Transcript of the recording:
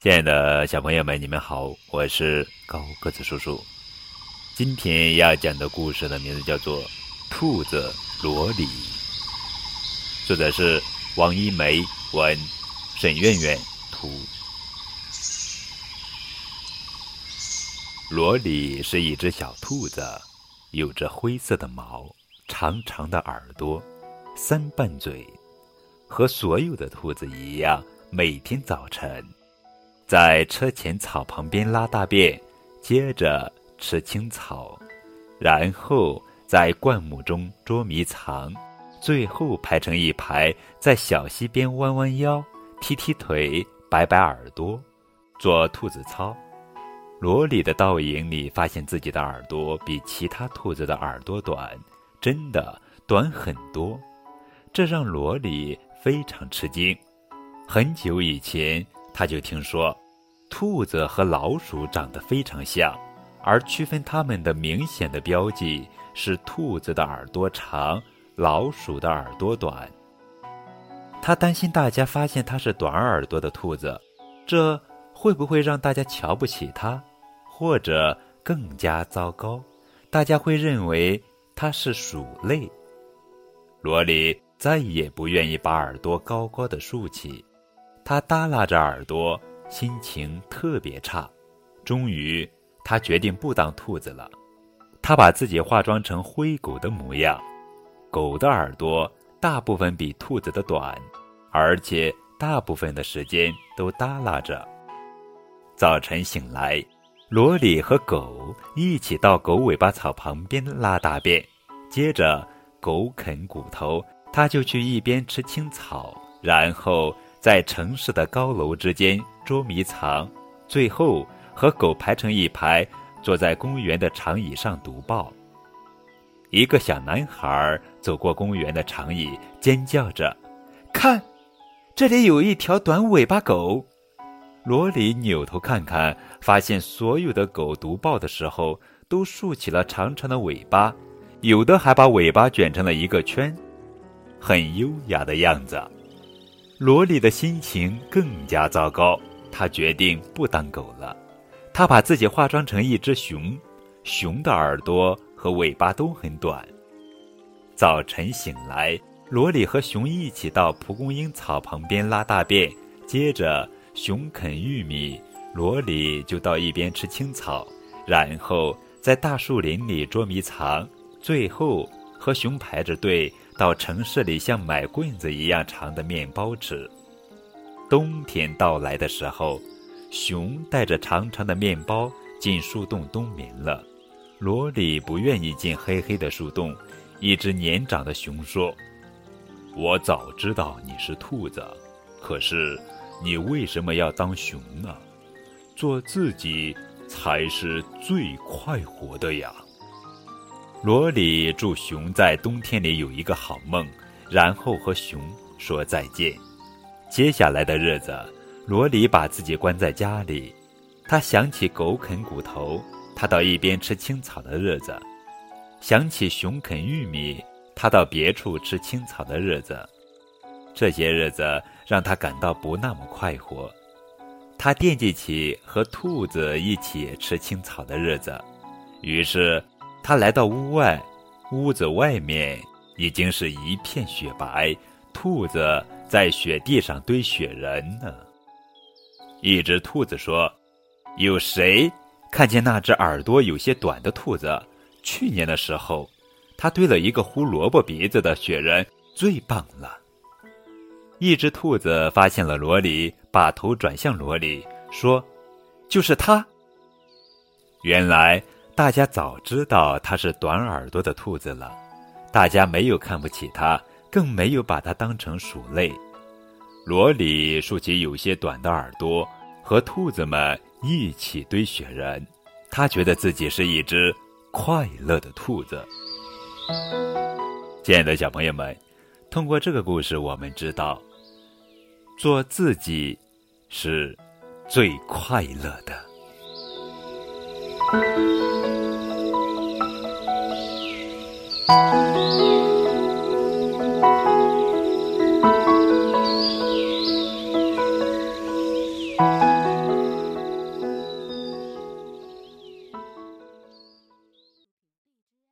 亲爱的小朋友们，你们好，我是高个子叔叔。今天要讲的故事的名字叫做《兔子罗里》，作者是王一梅，文沈苑苑图。罗里是一只小兔子，有着灰色的毛，长长的耳朵，三瓣嘴，和所有的兔子一样，每天早晨。在车前草旁边拉大便，接着吃青草，然后在灌木中捉迷藏，最后排成一排，在小溪边弯弯腰、踢踢腿、摆摆耳朵，做兔子操。罗里的倒影里发现自己的耳朵比其他兔子的耳朵短，真的短很多，这让罗里非常吃惊。很久以前。他就听说，兔子和老鼠长得非常像，而区分它们的明显的标记是兔子的耳朵长，老鼠的耳朵短。他担心大家发现它是短耳朵的兔子，这会不会让大家瞧不起它，或者更加糟糕，大家会认为它是鼠类。罗里再也不愿意把耳朵高高的竖起。他耷拉着耳朵，心情特别差。终于，他决定不当兔子了。他把自己化妆成灰狗的模样。狗的耳朵大部分比兔子的短，而且大部分的时间都耷拉着。早晨醒来，罗里和狗一起到狗尾巴草旁边拉大便。接着，狗啃骨头，他就去一边吃青草，然后。在城市的高楼之间捉迷藏，最后和狗排成一排，坐在公园的长椅上读报。一个小男孩走过公园的长椅，尖叫着：“看，这里有一条短尾巴狗！”罗里扭头看看，发现所有的狗读报的时候都竖起了长长的尾巴，有的还把尾巴卷成了一个圈，很优雅的样子。罗里的心情更加糟糕，他决定不当狗了。他把自己化妆成一只熊，熊的耳朵和尾巴都很短。早晨醒来，罗里和熊一起到蒲公英草旁边拉大便，接着熊啃玉米，罗里就到一边吃青草，然后在大树林里捉迷藏，最后和熊排着队。到城市里像买棍子一样长的面包吃。冬天到来的时候，熊带着长长的面包进树洞冬眠了。罗里不愿意进黑黑的树洞。一只年长的熊说：“我早知道你是兔子，可是你为什么要当熊呢？做自己才是最快活的呀。”罗里祝熊在冬天里有一个好梦，然后和熊说再见。接下来的日子，罗里把自己关在家里。他想起狗啃骨头，他到一边吃青草的日子；想起熊啃玉米，他到别处吃青草的日子。这些日子让他感到不那么快活。他惦记起和兔子一起吃青草的日子，于是。他来到屋外，屋子外面已经是一片雪白，兔子在雪地上堆雪人呢。一只兔子说：“有谁看见那只耳朵有些短的兔子？去年的时候，它堆了一个胡萝卜鼻子的雪人，最棒了。”一只兔子发现了罗里，把头转向罗里，说：“就是他。”原来。大家早知道它是短耳朵的兔子了，大家没有看不起它，更没有把它当成鼠类。罗里竖起有些短的耳朵，和兔子们一起堆雪人。他觉得自己是一只快乐的兔子。亲爱的小朋友们，通过这个故事，我们知道，做自己是最快乐的。